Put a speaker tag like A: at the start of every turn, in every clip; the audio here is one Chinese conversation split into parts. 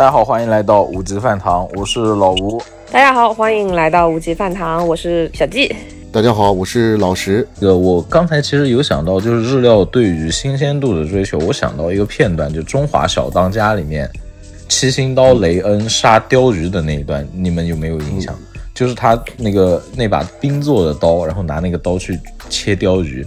A: 大家好，欢迎来到无极饭堂，我是老吴。
B: 大家好，欢迎来到无极饭堂，我是小季。
C: 大家好，我是老石。
A: 呃，我刚才其实有想到，就是日料对于新鲜度的追求，我想到一个片段，就《中华小当家》里面七星刀雷恩杀鲷鱼的那一段，你们有没有印象？就是他那个那把冰做的刀，然后拿那个刀去切鲷鱼，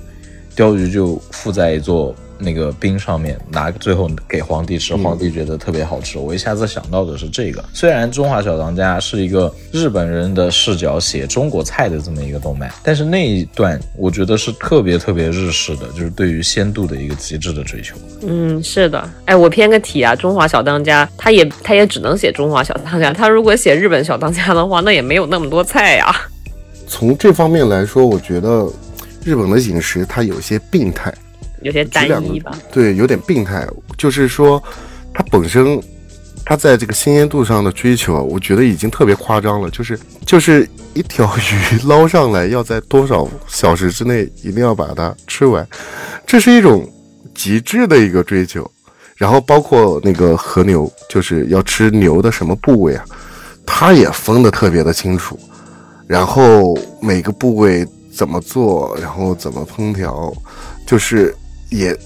A: 鲷鱼就附在一座。那个冰上面拿最后给皇帝吃，皇帝觉得特别好吃。我一下子想到的是这个。虽然《中华小当家》是一个日本人的视角写中国菜的这么一个动漫，但是那一段我觉得是特别特别日式的，就是对于鲜度的一个极致的追求。
B: 嗯，是的。哎，我偏个题啊，《中华小当家》他也他也只能写中华小当家，他如果写日本小当家的话，那也没有那么多菜呀。
C: 从这方面来说，我觉得日本的饮食它有些病态。
B: 有些单一吧，
C: 对，有点病态。就是说，它本身，它在这个新鲜度上的追求，我觉得已经特别夸张了。就是，就是一条鱼捞上来，要在多少小时之内一定要把它吃完，这是一种极致的一个追求。然后包括那个和牛，就是要吃牛的什么部位啊，它也分得特别的清楚。然后每个部位怎么做，然后怎么烹调，就是。也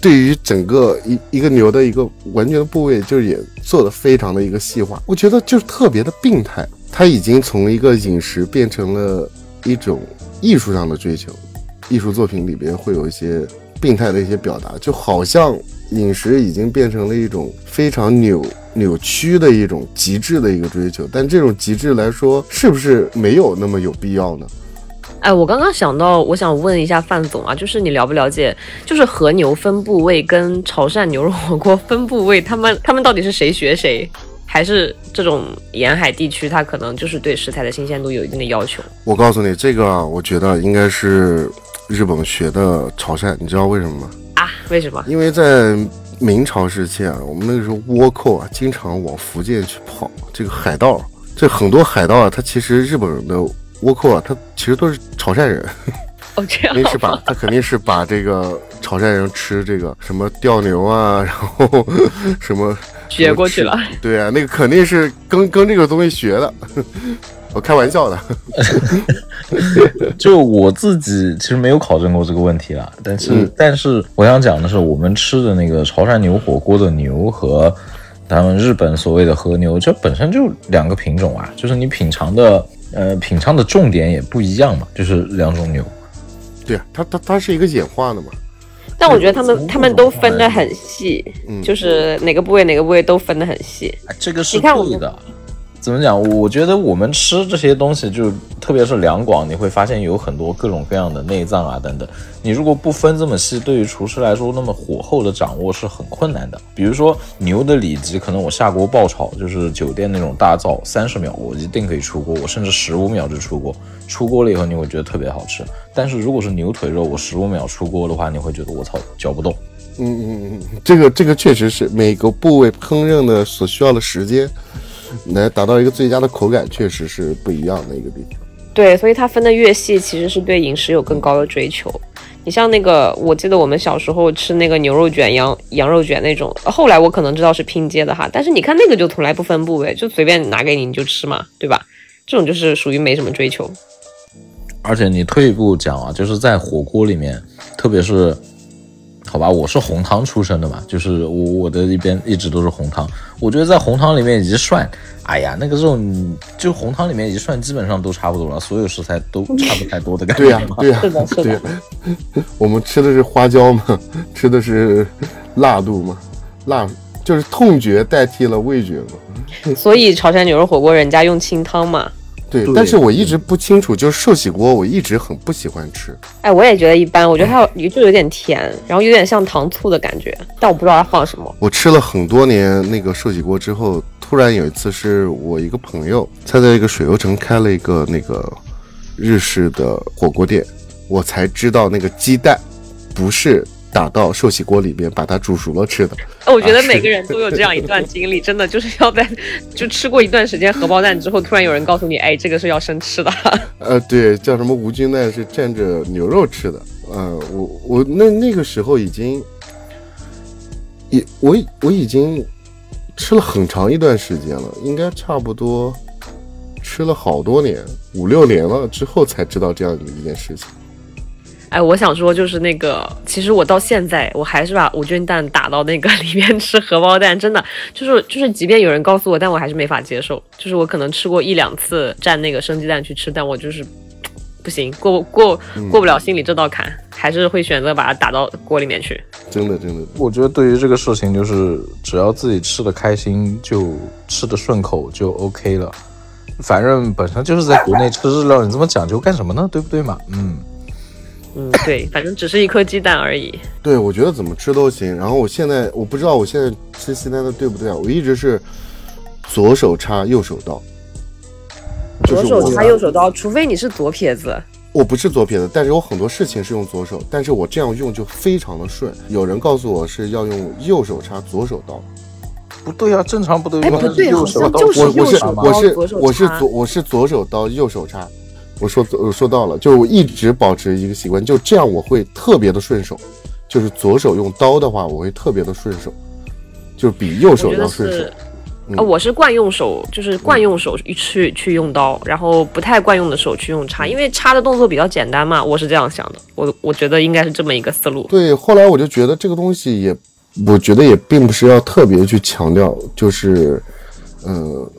C: 对于整个一一个牛的一个完全的部位，就是也做的非常的一个细化，我觉得就是特别的病态。它已经从一个饮食变成了一种艺术上的追求，艺术作品里边会有一些病态的一些表达，就好像饮食已经变成了一种非常扭扭曲的一种极致的一个追求。但这种极致来说，是不是没有那么有必要呢？
B: 哎，我刚刚想到，我想问一下范总啊，就是你了不了解，就是和牛分部位跟潮汕牛肉火锅分部位，他们 他们到底是谁学谁，还是这种沿海地区它可能就是对食材的新鲜度有一定的要求？
C: 我告诉你，这个我觉得应该是日本学的潮汕，你知道为什么吗？
B: 啊，为什么？
C: 因为在明朝时期啊，我们那个时候倭寇啊，经常往福建去跑，这个海盗，这很多海盗啊，他其实日本人的。倭寇啊，他其实都是潮汕人，
B: 哦，这样，
C: 肯定是把他肯定是把这个潮汕人吃这个什么吊牛啊，然后 什么
B: 学过去了，
C: 对啊，那个肯定是跟跟这个东西学的，我开玩笑的，
A: 就我自己其实没有考证过这个问题啊，但是但是我想讲的是，我们吃的那个潮汕牛火锅的牛和咱们日本所谓的和牛，这本身就两个品种啊，就是你品尝的。呃，品尝的重点也不一样嘛，就是两种牛。
C: 对啊，它它它是一个演化的嘛。
B: 但我觉得他们他们都分得很细，就是哪个部位哪个部位都分得很细。
A: 这个是对的。怎么讲？我觉得我们吃这些东西，就特别是两广，你会发现有很多各种各样的内脏啊等等。你如果不分这么细，对于厨师来说，那么火候的掌握是很困难的。比如说牛的里脊，可能我下锅爆炒，就是酒店那种大灶，三十秒我一定可以出锅，我甚至十五秒就出锅。出锅了以后，你会觉得特别好吃。但是如果是牛腿肉，我十五秒出锅的话，你会觉得我操，嚼不动。
C: 嗯嗯嗯，这个这个确实是每个部位烹饪的所需要的时间。来达到一个最佳的口感，确实是不一样的一个地方。
B: 对，所以它分的越细，其实是对饮食有更高的追求。你像那个，我记得我们小时候吃那个牛肉卷、羊羊肉卷那种，后来我可能知道是拼接的哈，但是你看那个就从来不分部位，就随便拿给你你就吃嘛，对吧？这种就是属于没什么追求。
A: 而且你退一步讲啊，就是在火锅里面，特别是。好吧，我是红汤出身的嘛，就是我我的一边一直都是红汤。我觉得在红汤里面一涮，哎呀，那个肉就红汤里面一涮，基本上都差不多了，所有食材都差不太多的感觉。
C: 对呀，对呀，对呀。我们吃的是花椒嘛，吃的是辣度嘛，辣就是痛觉代替了味觉嘛。
B: 所以潮汕牛肉火锅人家用清汤嘛。
C: 对，但是我一直不清楚，就是寿喜锅，我一直很不喜欢吃。
B: 哎，我也觉得一般，我觉得它有就有点甜，然后有点像糖醋的感觉，但我不知道它放什么。
C: 我吃了很多年那个寿喜锅之后，突然有一次是我一个朋友，他在一个水游城开了一个那个日式的火锅店，我才知道那个鸡蛋不是。打到寿喜锅里面，把它煮熟了吃的。
B: 我觉得每个人都有这样一段经历，真的就是要在 就吃过一段时间荷包蛋之后，突然有人告诉你，哎，这个是要生吃的。
C: 呃，对，叫什么无菌蛋是蘸着牛肉吃的。呃，我我那那个时候已经，也我我已经吃了很长一段时间了，应该差不多吃了好多年，五六年了之后才知道这样的一件事情。
B: 哎，我想说就是那个，其实我到现在我还是把无菌蛋打到那个 里面吃荷包蛋，真的就是就是，即便有人告诉我，但我还是没法接受。就是我可能吃过一两次蘸那个生鸡蛋去吃，但我就是不行，过过过不了心里这道坎，还是会选择把它打到锅里面去。
C: 真的真的，
A: 我觉得对于这个事情，就是只要自己吃的开心，就吃的顺口就 OK 了。反正本身就是在国内吃日料，你这么讲究干什么呢？对不对嘛？嗯。
B: 嗯，对，反正只是一颗鸡蛋而已。
C: 对，我觉得怎么吃都行。然后我现在我不知道我现在吃西单的对不对啊？我一直是左手插右手刀，
B: 左手插右手刀，除非你是左撇子。
C: 我不是左撇子，但是有很多事情是用左手，但是我这样用就非常的顺。有人告诉我是要用右手插左手刀，
A: 不对啊，正常不都
B: 用右
A: 手
B: 刀？
C: 我我是我
B: 是
C: 我是左我是左手刀右手插。我说我说到了，就是我一直保持一个习惯，就这样我会特别的顺手。就是左手用刀的话，我会特别的顺手，就比右手要顺手。
B: 啊，我是惯用手，就是惯用手去去用刀，然后不太惯用的手去用叉，因为叉的动作比较简单嘛。我是这样想的，我我觉得应该是这么一个思路。
C: 对，后来我就觉得这个东西也，我觉得也并不是要特别去强调，就是，嗯。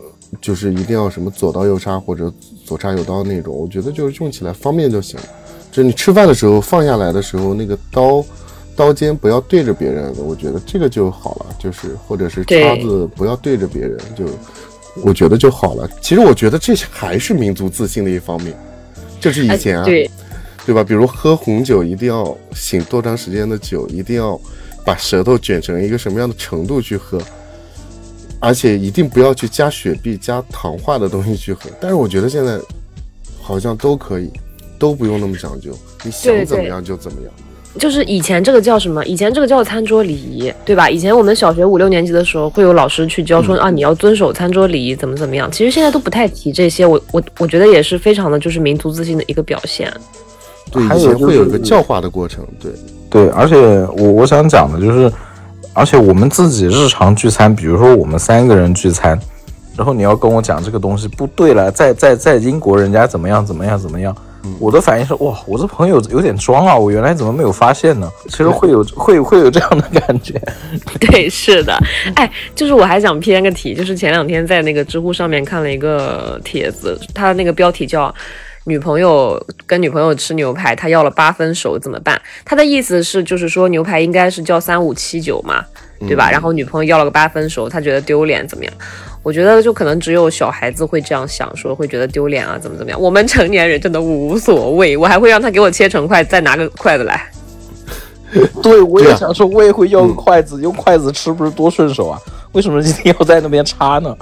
C: 就是一定要什么左刀右叉或者左叉右刀那种，我觉得就是用起来方便就行了。就是你吃饭的时候放下来的时候，那个刀刀尖不要对着别人，我觉得这个就好了。就是或者是叉子不要对着别人，就我觉得就好了。其实我觉得这还是民族自信的一方面。这是以前啊，
B: 对
C: 对吧？比如喝红酒一定要醒多长时间的酒，一定要把舌头卷成一个什么样的程度去喝。而且一定不要去加雪碧、加糖化的东西去喝。但是我觉得现在好像都可以，都不用那么讲究，你想怎么样就怎么样。
B: 就是以前这个叫什么？以前这个叫餐桌礼仪，对吧？以前我们小学五六年级的时候，会有老师去教说啊，你要遵守餐桌礼仪，怎么怎么样。其实现在都不太提这些，我我我觉得也是非常的就是民族自信的一个表现。
C: 对，以前会有一个教化的过程。对
A: 对，而且我我想讲的就是。而且我们自己日常聚餐，比如说我们三个人聚餐，然后你要跟我讲这个东西不对了，在在在英国人家怎么样怎么样怎么样，我的反应是哇，我这朋友有点装啊，我原来怎么没有发现呢？其实会有会会有这样的感觉。
B: 对，是的，哎，就是我还想偏个题，就是前两天在那个知乎上面看了一个帖子，它那个标题叫。女朋友跟女朋友吃牛排，他要了八分熟怎么办？他的意思是，就是说牛排应该是叫三五七九嘛，对吧？然后女朋友要了个八分熟，他觉得丢脸怎么样？我觉得就可能只有小孩子会这样想，说会觉得丢脸啊，怎么怎么样？我们成年人真的无所谓，我还会让他给我切成块，再拿个筷子来。
A: 对，我也想说，我也会要个筷子，用筷子吃不是多顺手啊？为什么一定要在那边插呢？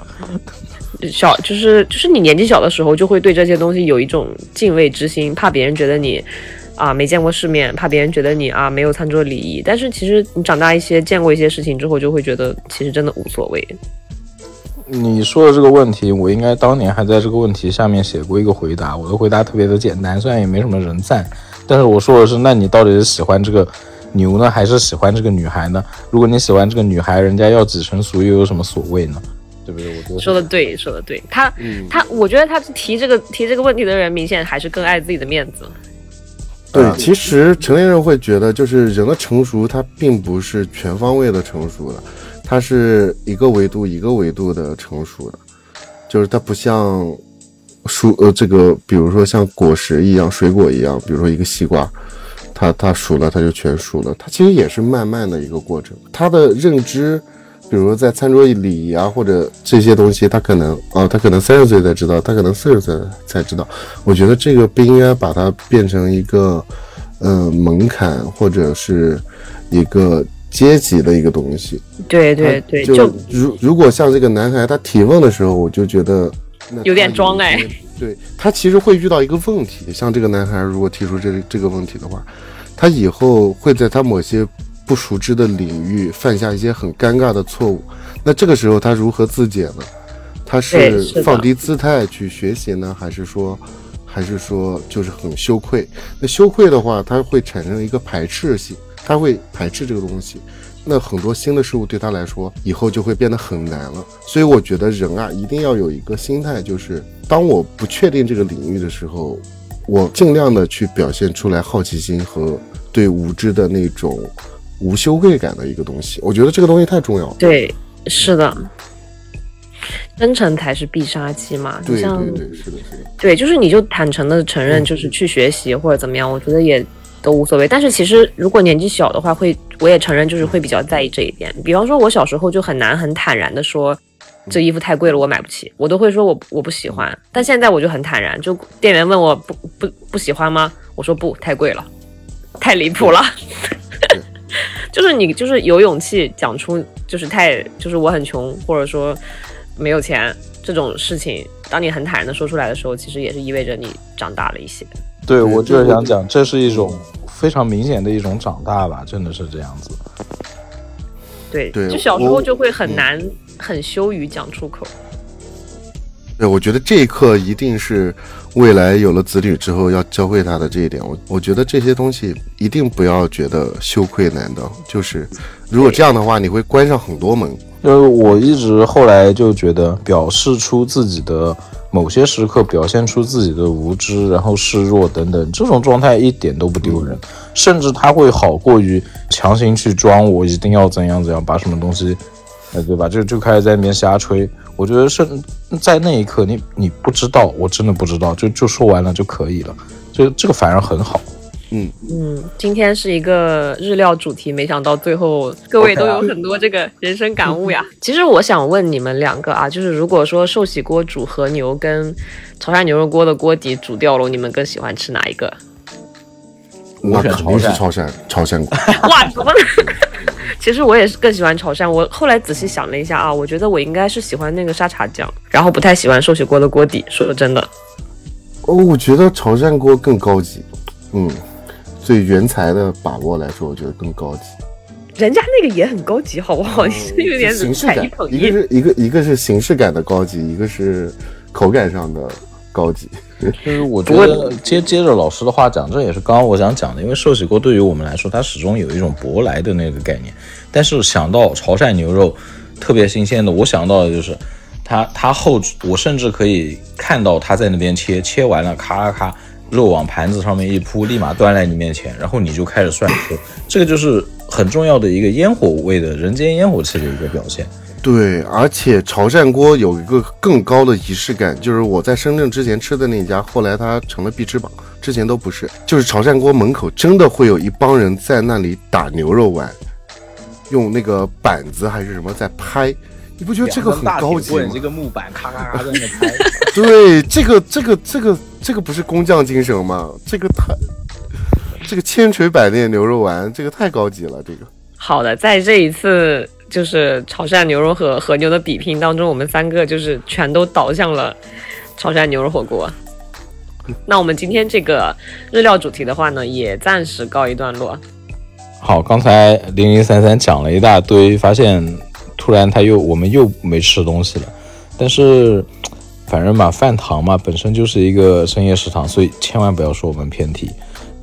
B: 小就是就是你年纪小的时候就会对这些东西有一种敬畏之心，怕别人觉得你啊没见过世面，怕别人觉得你啊没有餐桌礼仪。但是其实你长大一些，见过一些事情之后，就会觉得其实真的无所谓。
A: 你说的这个问题，我应该当年还在这个问题下面写过一个回答。我的回答特别的简单，虽然也没什么人赞，但是我说的是，那你到底是喜欢这个牛呢，还是喜欢这个女孩呢？如果你喜欢这个女孩，人家要几成熟又有什么所谓呢？对不对？我
B: 说的对，说的对。他，他，我觉得他提这个提这个问题的人，明显还是更爱自己的面子。
C: 对，其实成年人会觉得，就是人的成熟，它并不是全方位的成熟的，它是一个维度一个维度的成熟的，就是它不像蔬呃这个，比如说像果实一样，水果一样，比如说一个西瓜，它它熟了，它就全熟了，它其实也是慢慢的一个过程，它的认知。比如在餐桌礼仪啊，或者这些东西，他可能啊，他可能三十岁才知道，他可能四十岁才知道。我觉得这个不应该把它变成一个，呃，门槛或者是一个阶级的一个东西。
B: 对对对，
C: 就如如果像这个男孩他提问的时候，我就觉得
B: 有点装哎。
C: 对他其实会遇到一个问题，像这个男孩如果提出这这个问题的话，他以后会在他某些。不熟知的领域犯下一些很尴尬的错误，那这个时候他如何自解呢？他是放低姿态去学习呢，还是说，还是说就是很羞愧？那羞愧的话，他会产生一个排斥性，他会排斥这个东西。那很多新的事物对他来说以后就会变得很难了。所以我觉得人啊，一定要有一个心态，就是当我不确定这个领域的时候，我尽量的去表现出来好奇心和对无知的那种无羞愧感的一个东西。我觉得这个东西太重要了。
B: 对，是的，真诚才是必杀技嘛。你
C: 对
B: 像
C: 对对，是的，是的。
B: 对，就是你就坦诚的承认，就是去学习或者怎么样，我觉得也都无所谓。但是其实如果年纪小的话，会我也承认就是会比较在意这一点。比方说，我小时候就很难很坦然的说。这衣服太贵了，我买不起，我都会说我我不喜欢。但现在我就很坦然，就店员问我不不不喜欢吗？我说不，太贵了，太离谱了。就是你就是有勇气讲出，就是太就是我很穷，或者说没有钱这种事情，当你很坦然的说出来的时候，其实也是意味着你长大了一些。
A: 对我就是想讲，这是一种非常明显的一种长大吧，真的是这样子。
B: 对，
C: 对
B: 就小时候就会很难、很羞于讲出口。
C: 对，我觉得这一刻一定是未来有了子女之后要教会他的这一点。我我觉得这些东西一定不要觉得羞愧难当，就是如果这样的话，你会关上很多门。
A: 就是我一直后来就觉得，表示出自己的某些时刻，表现出自己的无知，然后示弱等等，这种状态一点都不丢人，甚至他会好过于强行去装我一定要怎样怎样，把什么东西，呃，对吧？就就开始在那边瞎吹。我觉得是在那一刻，你你不知道，我真的不知道，就就说完了就可以了，就这个反而很好。
C: 嗯，
B: 嗯，今天是一个日料主题，没想到最后各位都有很多这个人生感悟呀。其实我想问你们两个啊，就是如果说寿喜锅煮和牛跟潮汕牛肉锅的锅底煮掉了，你们更喜欢吃哪一个？
C: 那
A: 选
C: 肯定是
A: 潮
C: 潮汕潮汕锅。
B: 哇，怎么？其实我也是更喜欢潮汕。我后来仔细想了一下啊，我觉得我应该是喜欢那个沙茶酱，然后不太喜欢寿喜锅的锅底。说真的，
C: 哦，我觉得潮汕锅更高级。嗯，对原材的把握来说，我觉得更高级。
B: 人家那个也很高级，好不好？你是 有点
C: 形式感
B: 一
C: 个。是一个一个是形式感的高级，一个是口感上的高级。
A: 就是我觉得接接着老师的话讲，这也是刚刚我想讲的，因为寿喜锅对于我们来说，它始终有一种舶来的那个概念。但是想到潮汕牛肉特别新鲜的，我想到的就是它它后，我甚至可以看到它在那边切，切完了咔咔咔，肉往盘子上面一铺，立马端来你面前，然后你就开始涮吃，这个就是很重要的一个烟火味的人间烟火气的一个表现。
C: 对，而且潮汕锅有一个更高的仪式感，就是我在深圳之前吃的那家，后来它成了必吃榜，之前都不是。就是潮汕锅门口真的会有一帮人在那里打牛肉丸，用那个板子还是什么在拍，你不觉得这个很高级吗？
A: 这个木板咔咔咔在那拍。
C: 对，这个这个这个这个不是工匠精神吗？这个太，这个千锤百炼牛肉丸，这个太高级了，这个。
B: 好的，在这一次就是潮汕牛肉和和牛的比拼当中，我们三个就是全都倒向了潮汕牛肉火锅。那我们今天这个日料主题的话呢，也暂时告一段落。
A: 好，刚才零零散散讲了一大堆，发现突然他又我们又没吃东西了。但是反正嘛，饭堂嘛本身就是一个深夜食堂，所以千万不要说我们偏题。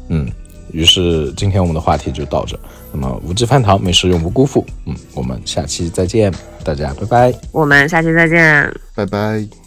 A: 嗯，于是今天我们的话题就到这。那么无忌饭堂，美食永不辜负。嗯，我们下期再见，大家拜拜。
B: 我们下期再见。
C: 拜拜。